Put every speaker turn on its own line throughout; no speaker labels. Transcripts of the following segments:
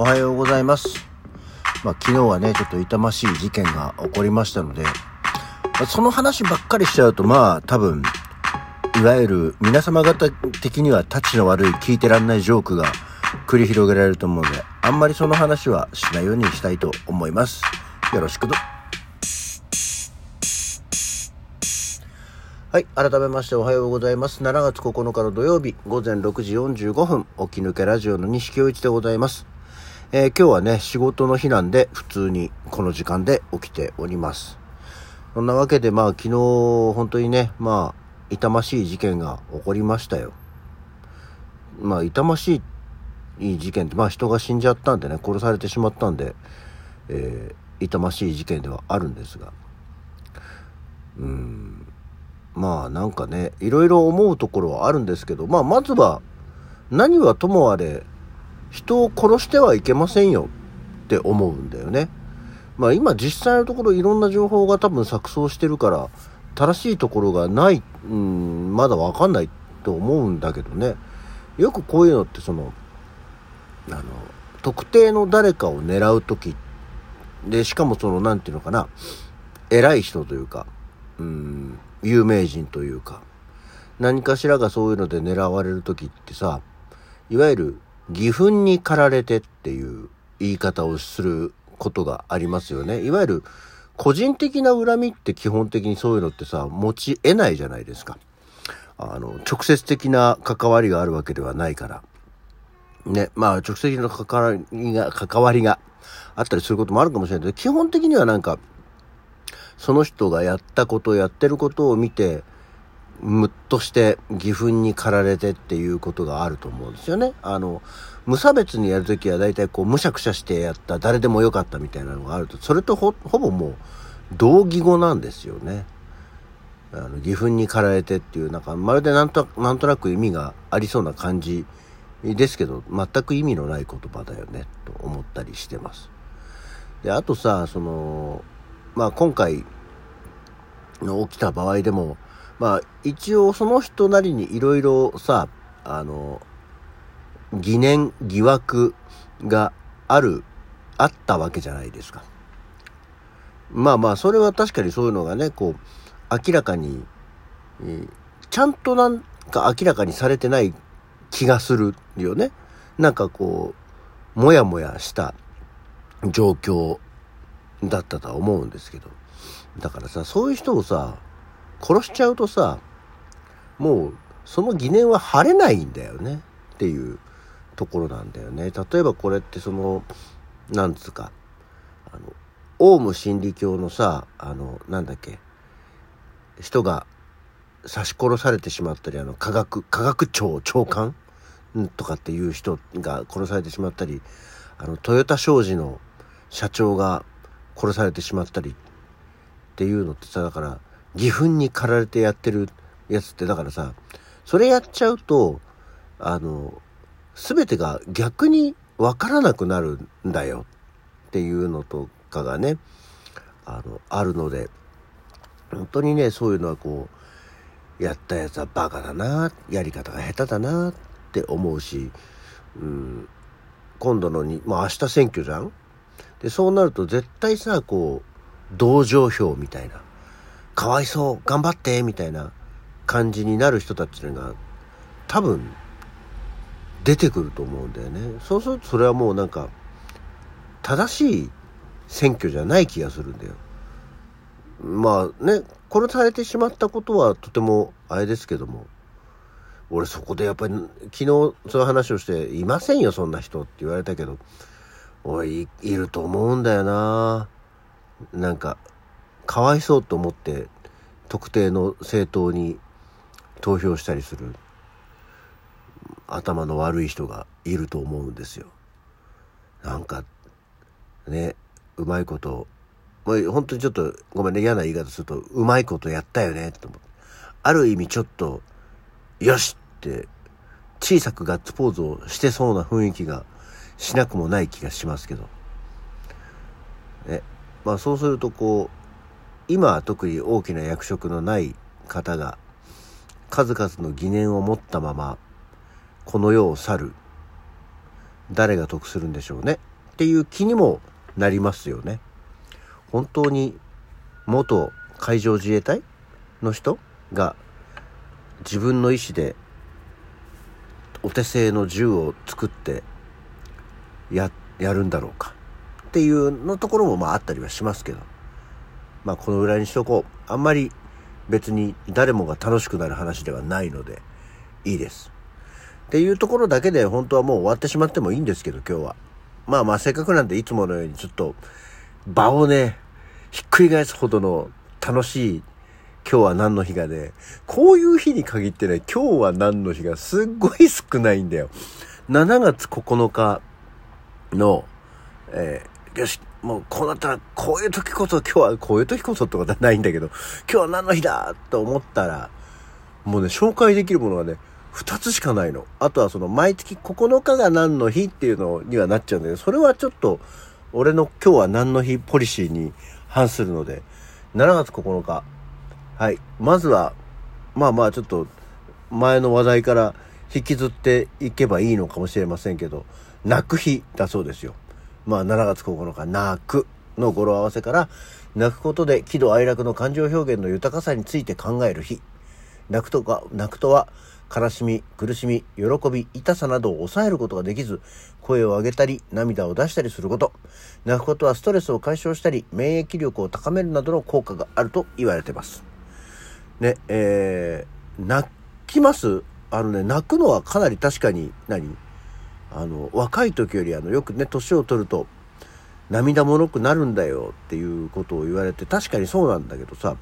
おはようございます。まあ、昨日はね、ちょっと痛ましい事件が起こりましたので、まあその話ばっかりしちゃうと、まあ、多分、いわゆる皆様方的にはタチの悪い聞いてらんないジョークが繰り広げられると思うので、あんまりその話はしないようにしたいと思います。よろしくど。はい。改めましておはようございます。7月9日の土曜日、午前6時45分、起き抜けラジオの西京一でございます。えー今日はね、仕事の日なんで、普通にこの時間で起きております。そんなわけで、まあ、昨日、本当にね、まあ、痛ましい事件が起こりましたよ。まあ、痛ましい事件って、まあ、人が死んじゃったんでね、殺されてしまったんで、えー痛ましい事件ではあるんですが。うん。まあなんかね、いろいろ思うところはあるんですけど、まあまずは、何はともあれ、人を殺してはいけませんよって思うんだよね。まあ今実際のところいろんな情報が多分錯綜してるから、正しいところがない、うん、まだわかんないと思うんだけどね。よくこういうのってその、あの、特定の誰かを狙うとき、で、しかもその、なんていうのかな、偉い人というか、うん、有名人というか、何かしらがそういうので狙われる時ってさ、いわゆる義憤に駆られてっていう言い方をすることがありますよね。いわゆる個人的な恨みって基本的にそういうのってさ、持ち得ないじゃないですか。あの、直接的な関わりがあるわけではないから。ね、まあ直接的な関わりが、関わりがあったりすることもあるかもしれないけど、基本的にはなんか、その人がやったこと、やってることを見て、ムッとして義憤に駆られてっていうことがあると思うんですよね。あの、無差別にやるときは大体こう、むしゃくしゃしてやった、誰でもよかったみたいなのがあると、それとほ、ほぼもう、同義語なんですよね。あの、義憤に駆られてっていう、なんか、まるでなんと、なんとなく意味がありそうな感じですけど、全く意味のない言葉だよね、と思ったりしてます。で、あとさ、その、まあ今回の起きた場合でも、まあ一応その人なりにいろいろさ、あの、疑念、疑惑がある、あったわけじゃないですか。まあまあ、それは確かにそういうのがね、こう、明らかに、ちゃんとなんか明らかにされてない気がするよね。なんかこう、もやもやした状況だったとは思うんですけど。だからさ、そういう人をさ、殺しちゃうとさ、もう、その疑念は晴れないんだよね。っていうところなんだよね。例えばこれってその、なんつうか、あの、オウム真理教のさ、あの、なんだっけ、人が刺し殺されてしまったり、あの、科学、科学庁長官とかっていう人が殺されてしまったり、あの、トヨタ商事の社長が殺されてしまったりっていうのってさ、だから、義憤に駆られてやってるやつって、だからさ、それやっちゃうと、あの、すべてが逆にわからなくなるんだよ。っていうのとかがね、あの、あるので、本当にね、そういうのはこう、やったやつはバカだな、やり方が下手だなって思うし、うん、今度のに、まあ明日選挙じゃん？で、そうなると絶対さ、こう、同情票みたいな、かわいそう、頑張って、みたいな感じになる人たちが、多分、出てくると思うんだよね。そうするとそれはもうなんか、正しい選挙じゃない気がするんだよ。まあね、殺されてしまったことはとてもあれですけども、俺そこでやっぱり昨日そういう話をして、いませんよそんな人って言われたけど、俺いいると思うんだよななんか、かわいそうと思って特定の政党に投票したりする頭の悪い人がいると思うんですよ。なんか、ね、うまいこと、もう本当にちょっと、ごめんね、嫌な言い方すると、うまいことやったよね、と思って。ある意味ちょっと、よしって、小さくガッツポーズをしてそうな雰囲気がしなくもない気がしますけど。ね。まあそうするとこう、今は特に大きな役職のない方が、数々の疑念を持ったまま、この世を去る。誰が得するんでしょうね。っていう気にもなりますよね。本当に元海上自衛隊の人が自分の意思でお手製の銃を作ってややるんだろうかっていうのところもまああったりはしますけどまあこのぐらいにしとこう。あんまり別に誰もが楽しくなる話ではないのでいいです。っていうところだけで本当はもう終わってしまってもいいんですけど今日は。まあまあせっかくなんでいつものようにちょっと場をねひっくり返すほどの楽しい今日は何の日がね、こういう日に限ってね、今日は何の日がすっごい少ないんだよ。7月9日の、えー、よし、もうこうなったら、こういう時こそ、今日はこういう時こそってことはないんだけど、今日は何の日だと思ったら、もうね、紹介できるものがね、2つしかないの。あとはその、毎月9日が何の日っていうのにはなっちゃうんだけど、それはちょっと、俺の今日は何の日ポリシーに反するので、7月9日、はい。まずは、まあまあちょっと、前の話題から引きずっていけばいいのかもしれませんけど、泣く日だそうですよ。まあ7月9日、泣くの語呂合わせから、泣くことで喜怒哀楽の感情表現の豊かさについて考える日。泣くとか、泣くとは、悲しみ、苦しみ、喜び、痛さなどを抑えることができず、声を上げたり、涙を出したりすること。泣くことはストレスを解消したり、免疫力を高めるなどの効果があると言われてます。ね、えー、泣きます？あのね、泣くのはかなり確かに何、あの、若い時よりあの、よくね、年を取ると、涙もろくなるんだよっていうことを言われて、確かにそうなんだけどさ、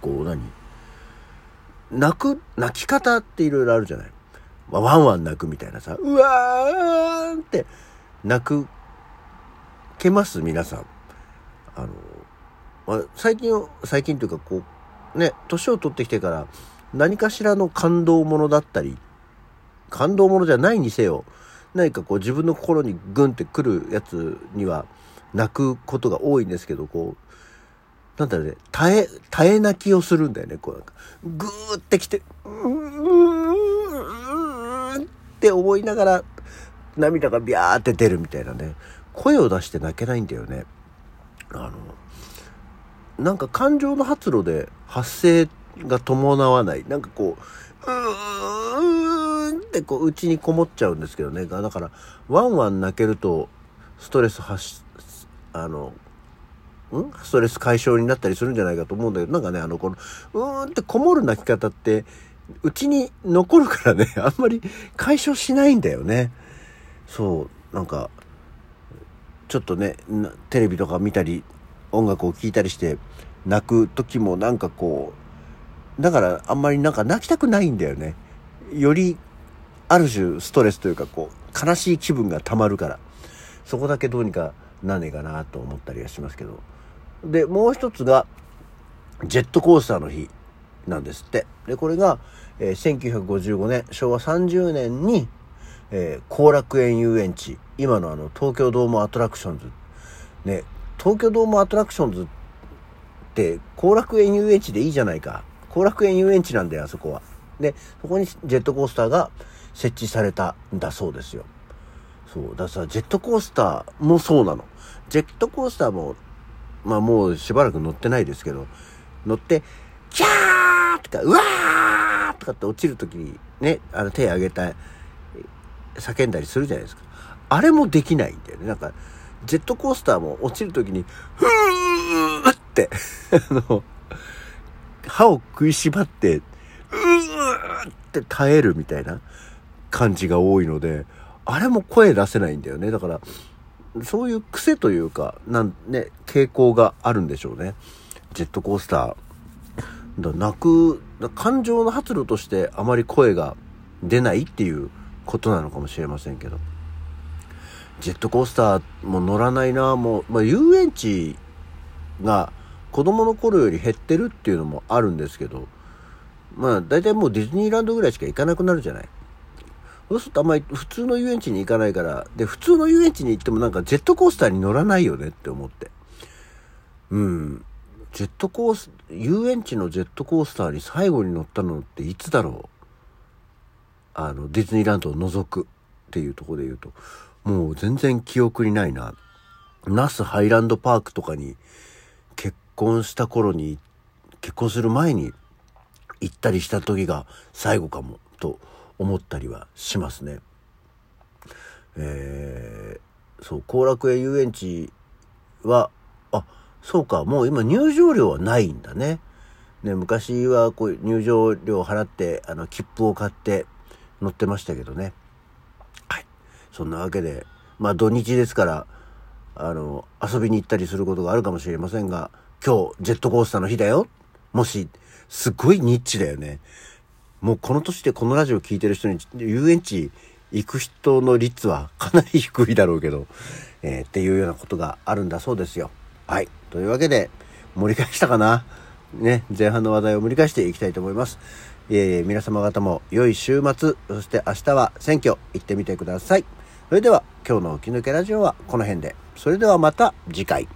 こう何？泣く、泣き方っていろいろあるじゃない？まあ、ワンワン泣くみたいなさ、うわーんって泣く、けます皆さん。あの、まあ、最近、最近というかこう、ね、年を取ってきてから何かしらの感動ものだったり、感動ものじゃないにせよ、何かこう自分の心にグンってくるやつには泣くことが多いんですけど、こう、なんだろうね、耐え、耐え泣きをするんだよね、こうなんか。グーってきて、うーんって思いながら、涙がビャーって出るみたいなね。声を出して泣けないんだよね。あの、なんか感情の発露で発声が伴わない。なんかこう、うーんってこう、内にこもっちゃうんですけどね。だから、ワンワン泣けると、ストレス発、あの、ん？ストレス解消になったりするんじゃないかと思うんだけど、なんかね、あの、この、うーんってこもる泣き方って、うちに残るからね、あんまり解消しないんだよね。そう、なんか、ちょっとね、テレビとか見たり、音楽を聴いたりして泣く時もなんかこう、だからあんまりなんか泣きたくないんだよね。よりある種ストレスというかこう悲しい気分がたまるから、そこだけどうにかなんねえかなと思ったりはしますけど。で、もう一つがジェットコースターの日なんですって。で、これが、えー、1955年、昭和30年に、えー、後楽園遊園地、今のあの東京ドームアトラクションズ、ね、東京ドームアトラクションズって後楽園遊園地でいいじゃないか。後楽園遊園地なんだよ、あそこは。で、そこにジェットコースターが設置されたんだそうですよ。そう。ださ、ジェットコースターもそうなの。ジェットコースターも、まあもうしばらく乗ってないですけど、乗って、キャーとか、うわーとかって落ちるときにね、あの手上げた、叫んだりするじゃないですか。あれもできないんだよね。なんか、ジェットコースターも落ちるときに、ふーって、あの、歯を食いしばって、うーって耐えるみたいな感じが多いので、あれも声出せないんだよね。だから、そういう癖というか、なんね、傾向があるんでしょうね。ジェットコースター。だ泣く、感情の発露としてあまり声が出ないっていうことなのかもしれませんけど。ジェットコースターも乗らないな、もう、まあ、遊園地が子供の頃より減ってるっていうのもあるんですけど、まあ、大体もうディズニーランドぐらいしか行かなくなるじゃない。そうするとあんまり普通の遊園地に行かないから、で、普通の遊園地に行ってもなんかジェットコースターに乗らないよねって思って。うん。ジェットコース、遊園地のジェットコースターに最後に乗ったのっていつだろうあの、ディズニーランドを除くっていうとこで言うと。もう全然記憶にないな。ナスハイランドパークとかに結婚した頃に、結婚する前に行ったりした時が最後かもと思ったりはしますね。えー、そう、後楽園遊園地は、あ、そうか、もう今入場料はないんだね。ね、昔はこう入場料を払って、あの、切符を買って乗ってましたけどね。はい。そんなわけで、まあ土日ですから、あの、遊びに行ったりすることがあるかもしれませんが、今日ジェットコースターの日だよ。もし、すっごいニッチだよね。もうこの年でこのラジオ聴いてる人に遊園地行く人の率はかなり低いだろうけど、えー、っていうようなことがあるんだそうですよ。はい。というわけで、盛り返したかな？ね、前半の話題を盛り返していきたいと思います。えー、皆様方も良い週末、そして明日は選挙行ってみてください。それでは今日の起き抜けラジオはこの辺で。それではまた次回。